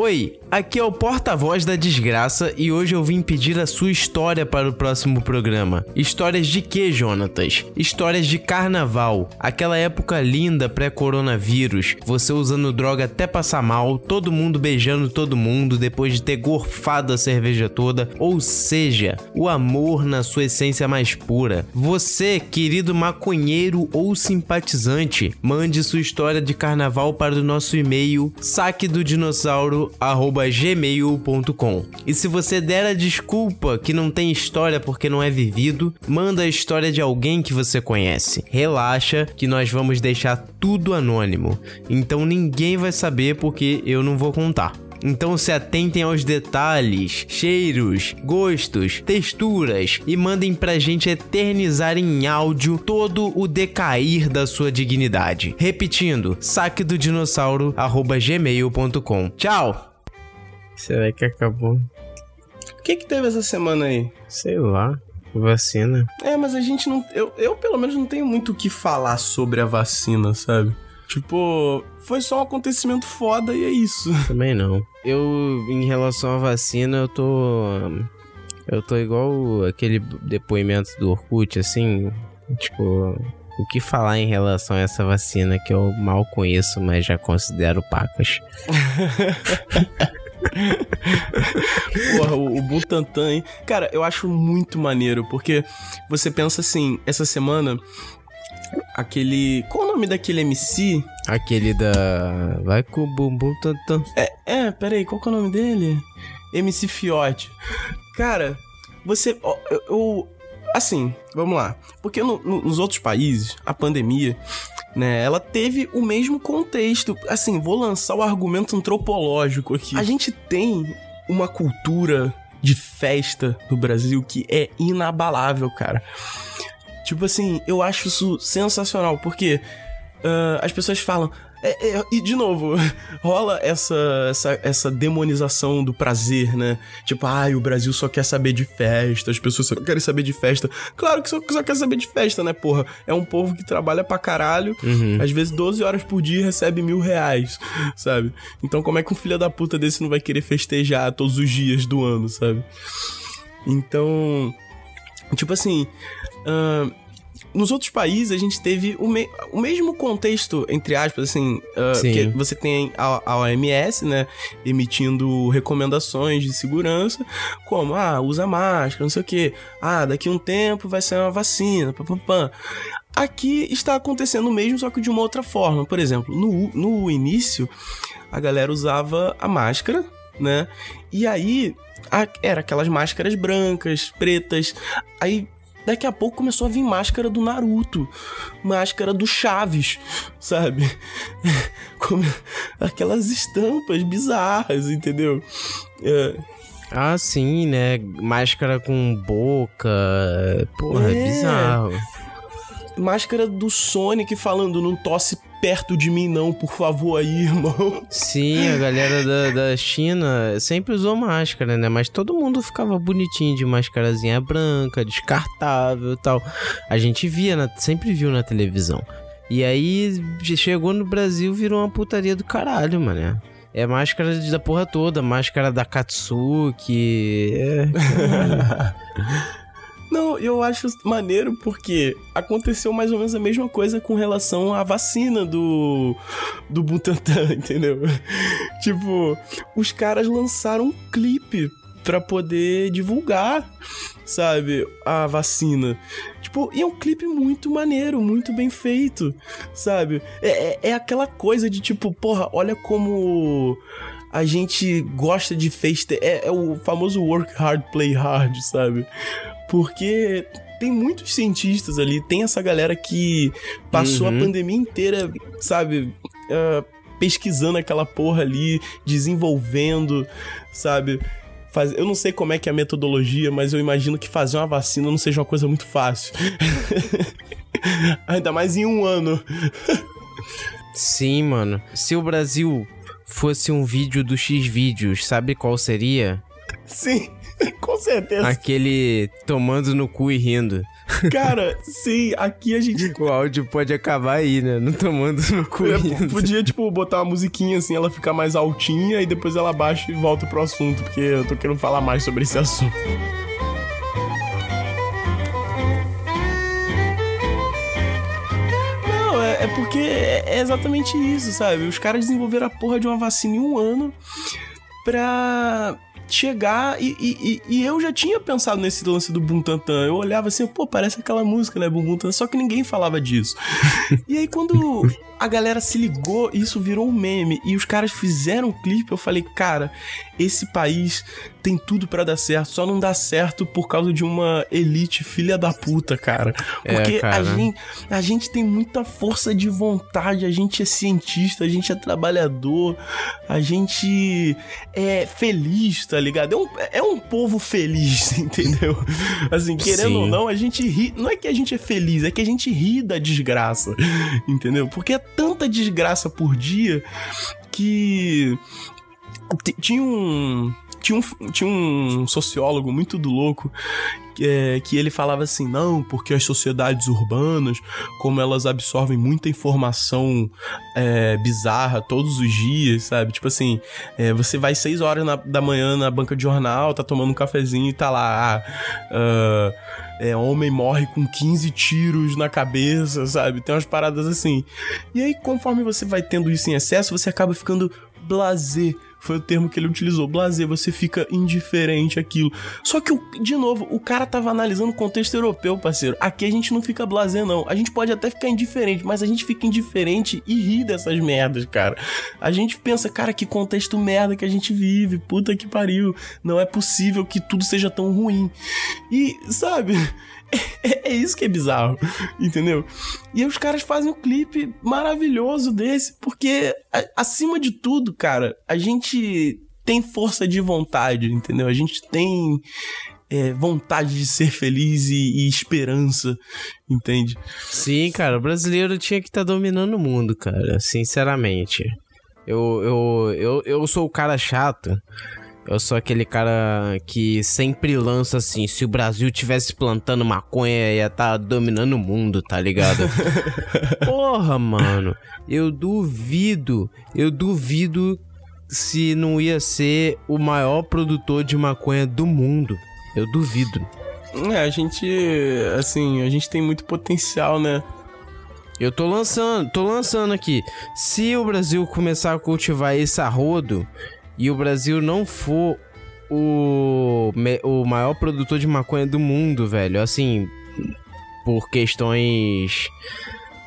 Oi, aqui é o porta-voz da desgraça e hoje eu vim pedir a sua história para o próximo programa. Histórias de quê, Jonatas? Histórias de carnaval, aquela época linda pré-coronavírus, você usando droga até passar mal, todo mundo beijando todo mundo depois de ter gorfado a cerveja toda, ou seja, o amor na sua essência mais pura. Você, querido maconheiro ou simpatizante, mande sua história de carnaval para o nosso e-mail saque do dinossauro gmail.com. E se você der a desculpa que não tem história porque não é vivido, manda a história de alguém que você conhece. Relaxa que nós vamos deixar tudo anônimo. Então ninguém vai saber porque eu não vou contar. Então se atentem aos detalhes, cheiros, gostos, texturas e mandem pra gente eternizar em áudio todo o decair da sua dignidade. Repetindo, saque do dinossauro gmail.com. Tchau! Será que acabou? O que que teve essa semana aí? Sei lá. Vacina. É, mas a gente não. Eu, eu pelo menos não tenho muito o que falar sobre a vacina, sabe? Tipo, foi só um acontecimento foda e é isso. Também não. Eu, em relação à vacina, eu tô. Eu tô igual aquele depoimento do Orkut, assim. Tipo, o que falar em relação a essa vacina que eu mal conheço, mas já considero pacas. Porra, o, o Butantan, hein? Cara, eu acho muito maneiro, porque você pensa assim, essa semana aquele. Qual o nome daquele MC? Aquele da. Vai com o bumbum tantan. É, é, peraí, qual que é o nome dele? MC Fiote. Cara, você. Eu. eu- assim, vamos lá. Porque no- no- nos outros países, a pandemia, né, ela teve o mesmo contexto. Assim, vou lançar o argumento antropológico aqui. A gente tem uma cultura de festa no Brasil que é inabalável, cara. Tipo assim, eu acho isso sensacional, porque ah, as pessoas falam. é, é, e de novo, rola essa, essa, essa demonização do prazer, né? Tipo, ai, o Brasil só quer saber de festa, as pessoas só querem saber de festa. Claro que só, só quer saber de festa, né, porra? É um povo que trabalha pra caralho, às vezes 12 horas por dia recebe mil reais, sabe? Então, como é que um filho da puta desse não vai querer festejar todos os dias do ano, sabe? Então, tipo assim. Ahn, nos outros países, a gente teve o, me- o mesmo contexto, entre aspas, assim, Sim. que você tem a, a OMS, né, emitindo recomendações de segurança, como, ah, usa máscara, não sei o quê, ah, daqui a um tempo vai sair uma vacina, papapã. Aqui está acontecendo o mesmo, só que de uma outra forma. Por exemplo, no, no início, a galera usava a máscara, né, e aí era aquelas máscaras brancas, pretas, aí Daqui a pouco começou a vir máscara do Naruto, máscara do Chaves, sabe? Aquelas estampas bizarras, entendeu? É, Ah, sim, né? Máscara com boca. Porra, é, É. bizarro. máscara do Sonic falando, não tosse perto de mim não, por favor aí, irmão. Sim, a galera da, da China sempre usou máscara, né? Mas todo mundo ficava bonitinho de máscarazinha branca, descartável e tal. A gente via, na- sempre viu na televisão. E aí chegou no Brasil, virou uma putaria do caralho, mano. É máscara da porra toda, máscara da Katsuki. É. Não, eu acho maneiro porque aconteceu mais ou menos a mesma coisa com relação à vacina do do Butantan, entendeu? tipo, os caras lançaram um clipe pra poder divulgar, sabe, a vacina. Tipo, e é um clipe muito maneiro, muito bem feito, sabe? É, é, é aquela coisa de tipo, porra, olha como a gente gosta de festa. É, é o famoso work hard, play hard, sabe? Porque tem muitos cientistas ali, tem essa galera que passou Uhum. a pandemia inteira, sabe, ah, pesquisando aquela porra ali, desenvolvendo, sabe? Faz... Eu não sei como é que é a metodologia, mas eu imagino que fazer uma vacina não seja uma coisa muito fácil. Ainda mais em um ano. Sim, mano. Se o Brasil fosse um vídeo do X vídeos, sabe qual seria? Sim, com certeza. Aquele tomando no cu e rindo. Cara, sim, aqui a gente. O áudio pode acabar aí, né? Não tomando no cu. Eu podia, tipo, botar uma musiquinha assim, ela ficar mais altinha e depois ela baixa e volta pro assunto, porque eu tô querendo falar mais sobre esse assunto. Não, é, é porque é exatamente isso, sabe? Os caras desenvolveram a porra de uma vacina em um ano pra chegar e, e, e, eu já tinha pensado nesse lance do Buntantan. Eu olhava assim, pô, parece aquela música, né, Buntantan, só que ninguém falava disso. e aí quando a galera se ligou, isso virou um meme e os caras fizeram um clipe, eu falei, cara, esse país tem tudo para dar certo, só não dá certo por causa de uma elite filha da puta, cara. É, Porque é, cara. A, gente, a gente tem muita força de vontade, a gente é cientista, a gente é trabalhador, a gente é feliz, tá ligado? É um, é um povo feliz, entendeu? Assim, querendo Sim. ou não, a gente ri. Não é que a gente é feliz, é que a gente ri da desgraça, entendeu? Porque é tanta desgraça por dia que tinha um tinha um, tinha um sociólogo muito do louco é, que ele falava assim: não, porque as sociedades urbanas, como elas absorvem muita informação é, bizarra todos os dias, sabe? Tipo assim, é, você vai seis horas na, da manhã na banca de jornal, tá tomando um cafezinho e tá lá. Ah, uh, homem morre com 15 tiros na cabeça, sabe? Tem umas paradas assim. E aí, conforme você vai tendo isso em excesso, você acaba ficando blazer foi o termo que ele utilizou. Blazer, você fica indiferente àquilo. Só que, de novo, o cara tava analisando o contexto europeu, parceiro. Aqui a gente não fica blazer, não. A gente pode até ficar indiferente, mas a gente fica indiferente e ri dessas merdas, cara. A gente pensa, cara, que contexto merda que a gente vive. Puta que pariu. Não é possível que tudo seja tão ruim. E, sabe? É, isso que é bizarro, entendeu? E os caras fazem um clipe maravilhoso desse, porque acima de tudo, cara, a gente tem força de vontade, entendeu? A gente tem é, vontade de ser feliz e, e, esperança, entende? Sim, cara, o brasileiro tinha que estar tá dominando o mundo, cara, sinceramente. Eu, eu, eu, eu sou o cara chato eu sou aquele cara que sempre lança assim: se o Brasil tivesse plantando maconha, ia estar tá dominando o mundo, tá ligado? Porra, mano. Eu duvido, eu duvido se não ia ser o maior produtor de maconha do mundo. Eu duvido. É, a gente, assim, a gente tem muito potencial, né? Eu tô lançando, tô lançando aqui. Se o Brasil começar a cultivar esse arrodo, e o Brasil não for o, o maior produtor de maconha do mundo, velho, assim, por questões.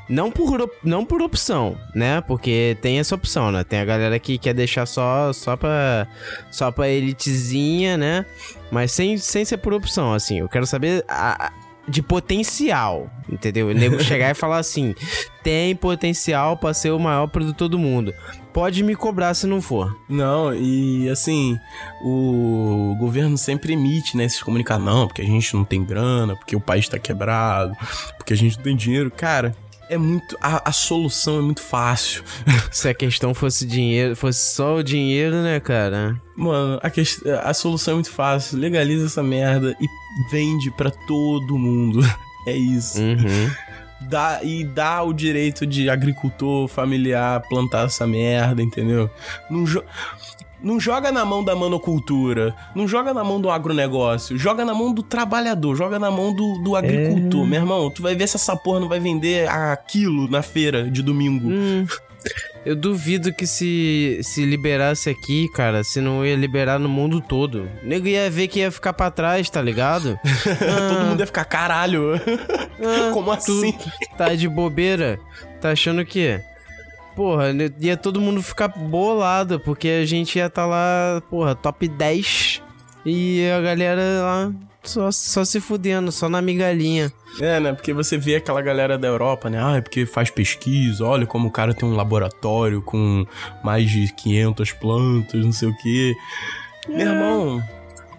Não por, não por opção, né? Porque tem essa opção, né? Tem a galera que quer deixar só, só, pra, só pra elitezinha, né? Mas sem, sem ser por opção, assim. Eu quero saber a, de potencial, entendeu? O nego chegar e falar assim: tem potencial para ser o maior produtor do mundo. Pode me cobrar se não for. Não, e assim, o governo sempre emite, né, esses comunicados, não, porque a gente não tem grana, porque o país tá quebrado, porque a gente não tem dinheiro. Cara, é muito. A, a, solução é muito fácil. Se a questão fosse dinheiro, fosse só o dinheiro, né, cara? Mano, a, que, a solução é muito fácil. Legaliza essa merda e vende para todo mundo. É isso. Uhum. Dá, e dá o direito de agricultor familiar plantar essa merda, entendeu? Não não joga na mão da manocultura, não joga na mão do agronegócio, joga na mão do trabalhador, joga na mão do, do agricultor. É... Meu irmão, tu vai ver se essa porra não vai vender a quilo na feira de domingo. Hum. Eu duvido que se, se liberasse aqui, cara, se não ia liberar no mundo todo. O nego ia ver que ia ficar pra trás, tá ligado? ah, Todo mundo ia ficar, caralho. Ah, Como assim? tá de bobeira? Tá achando que porra, ia todo mundo ficar bolado, porque a gente ia estar tá lá, porra, top 10 e a galera lá só, só se fudendo, só na migalhinha. É, né? Porque você vê aquela galera da Europa, né? Ah, é porque faz pesquisa, olha como o cara tem um laboratório com mais de 500 plantas, não sei o quê. É. Meu irmão,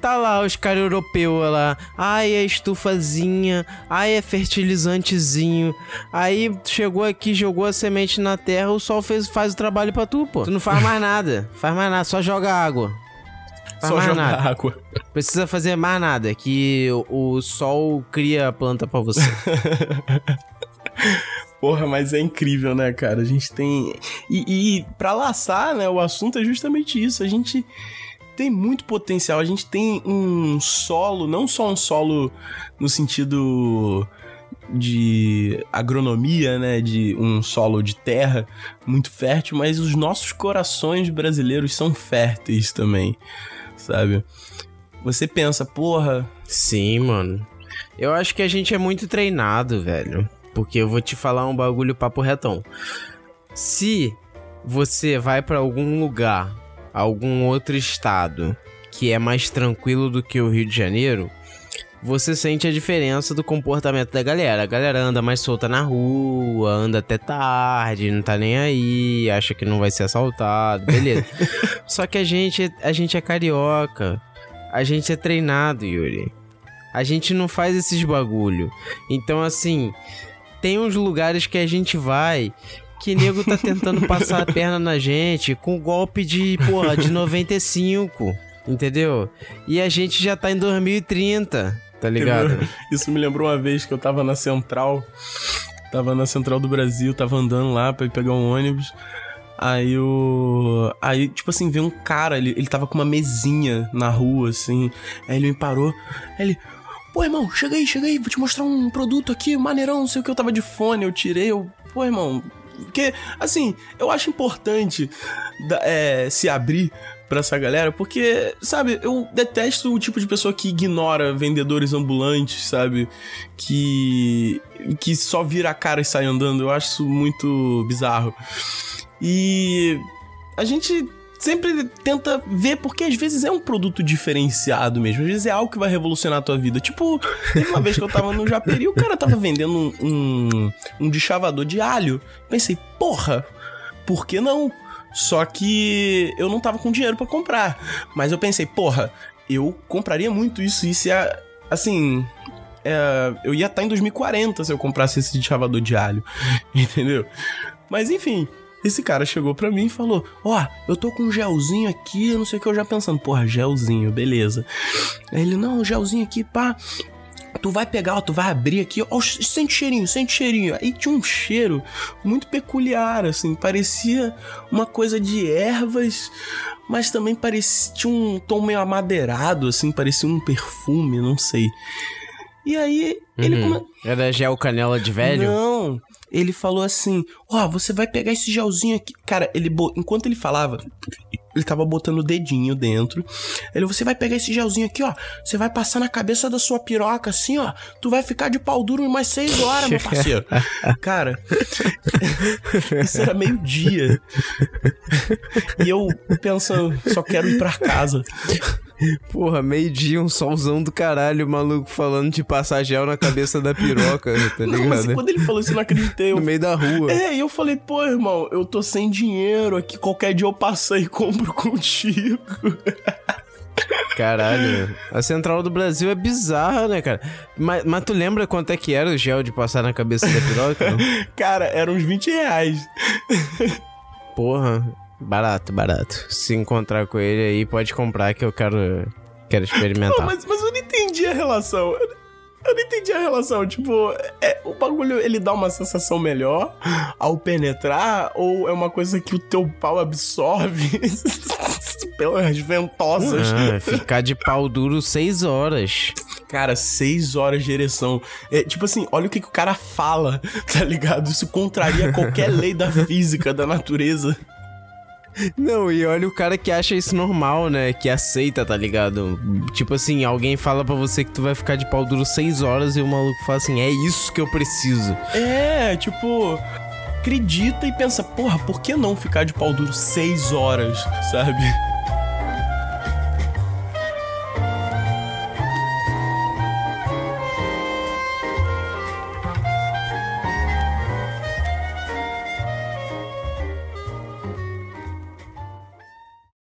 tá lá os caras europeus lá. Ai, é estufazinha. Ai, é fertilizantezinho. Aí chegou aqui, jogou a semente na terra, o sol fez, faz o trabalho pra tu, pô. Tu não faz mais nada. Faz mais nada, só joga água. Só mais jogar nada. água. Precisa fazer mais nada, que o, o sol cria a planta pra você. Porra, mas é incrível, né, cara? A gente tem. E, e para laçar, né, o assunto é justamente isso. A gente tem muito potencial. A gente tem um solo, não só um solo no sentido de agronomia, né, de um solo de terra muito fértil, mas os nossos corações brasileiros são férteis também, sabe? Você pensa, porra, Sim, mano. Eu acho que a gente é muito treinado, velho. Porque eu vou te falar um bagulho papo retão. Se você vai pra algum lugar, algum outro estado que é mais tranquilo do que o Rio de Janeiro, você sente a diferença do comportamento da galera. A galera anda mais solta na rua, anda até tarde, não tá nem aí, acha que não vai ser assaltado, beleza. Só que a gente, a gente é carioca. A gente é treinado, Yuri. A gente não faz esses bagulho. Então, assim, tem uns lugares que a gente vai que nego tá tentando passar a perna na gente com golpe de, porra, de 95, entendeu? E a gente já tá em 2030, tá ligado? Isso me lembrou uma vez que eu tava na central. Tava na central do Brasil, tava andando lá pra ir pegar um ônibus. Aí o. Aí, tipo assim, veio um cara, ele, ele tava com uma mesinha na rua, assim. Aí ele me parou. Aí ele. Pô, irmão, chega aí, chega aí, vou te mostrar um produto aqui, maneirão, não sei o que, eu tava de fone, eu tirei, eu. Pô, irmão. Porque, assim, eu acho importante é, se abrir pra essa galera, porque, sabe, eu detesto o tipo de pessoa que ignora vendedores ambulantes, sabe? Que. que só vira a cara e sai andando. Eu acho isso muito bizarro. E a gente sempre tenta ver, porque às vezes é um produto diferenciado mesmo. Às vezes é algo que vai revolucionar a tua vida. Tipo, teve uma vez que eu tava no Japeri, o cara tava vendendo um, um, um deschavador de alho. Pensei, porra, por que não? Só que eu não tava com dinheiro pra comprar. Mas eu pensei, porra, eu compraria muito isso. Isso é, assim, é, eu ia estar em 2040 se eu comprasse esse deschavador de alho. Entendeu? Mas enfim, esse cara chegou pra mim e falou: Ó, eu tô com um gelzinho aqui, eu não sei o que, eu já pensando, porra, gelzinho, beleza. Aí ele, não, gelzinho aqui, pá. Tu vai pegar, ó, tu vai abrir aqui, ó, sente cheirinho, sente cheirinho. Aí tinha um cheiro muito peculiar, assim, parecia uma coisa de ervas, mas também parecia tinha um tom meio amadeirado, assim, parecia um perfume, não sei. E aí ele Uhum. come... Era gel canela de velho? Não. Ele falou assim: Ó, você vai pegar esse gelzinho aqui. Cara, ele enquanto ele falava, ele tava botando o dedinho dentro. Ele, você vai pegar esse gelzinho aqui, ó. Você vai passar na cabeça da sua piroca, assim, ó. Tu vai ficar de pau duro mais seis horas, meu parceiro. Cara, isso era meio-dia. E eu pensando, só quero ir pra casa. Porra, meio-dia, um solzão do caralho, maluco falando de passar gel na cabeça da piroca, tá Não, mas ligado? quando ele falou isso, eu não acreditei. Eu No meio da rua. É, e eu falei, pô, irmão, eu tô sem dinheiro aqui, qualquer dia eu passo e compro contigo. Caralho. A Central do Brasil é bizarra, né, cara? Mas, mas tu lembra quanto é que era o gel de passar na cabeça da piroca? Cara, eram uns 20 reais. Porra, barato, barato. Se encontrar com ele aí, pode comprar que eu quero, quero Pô, experimentar. mas, mas eu não entendi a relação. Eu, eu não entendi a relação. Tipo, é, o bagulho ele dá uma sensação melhor ao penetrar ou é uma coisa que o teu pau absorve pelas ventosas? Ah, ficar de pau duro seis horas. Cara, seis horas de ereção. É, tipo assim, olha o que, que o cara fala, tá ligado? Isso contraria qualquer lei da física, da natureza. Não, e olha o cara que acha isso normal, né? Que aceita, tá ligado? Tipo assim, alguém fala pra você que tu vai ficar de pau duro seis horas e o maluco fala assim: é isso que eu preciso. É, tipo, acredita e pensa, porra, por que não ficar de pau duro seis horas, sabe?